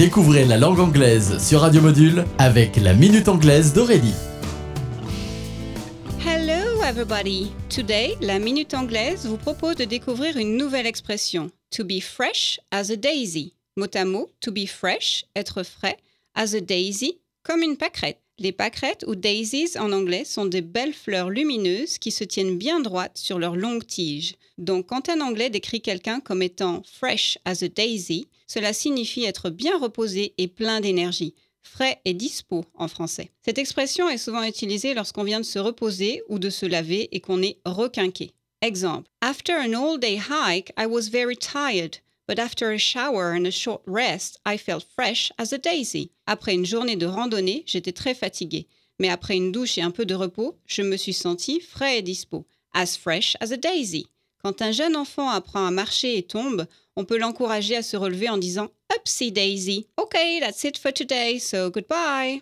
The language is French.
Découvrez la langue anglaise sur Radio Module avec la Minute Anglaise d'Aurélie. Hello everybody! Today, la Minute Anglaise vous propose de découvrir une nouvelle expression. To be fresh as a daisy. Mot à mot, to be fresh, être frais, as a daisy, comme une pâquerette. Les pâquerettes ou daisies en anglais sont des belles fleurs lumineuses qui se tiennent bien droites sur leurs longues tiges. Donc quand un anglais décrit quelqu'un comme étant fresh as a daisy, cela signifie être bien reposé et plein d'énergie. Frais et dispo en français. Cette expression est souvent utilisée lorsqu'on vient de se reposer ou de se laver et qu'on est requinqué. Exemple. After an all-day hike, I was very tired. But after a shower and a short rest, I felt fresh as a daisy. Après une journée de randonnée, j'étais très fatigué. Mais après une douche et un peu de repos, je me suis senti frais et dispo. As fresh as a daisy. Quand un jeune enfant apprend à marcher et tombe, on peut l'encourager à se relever en disant Upsy daisy. Okay, that's it for today, so goodbye.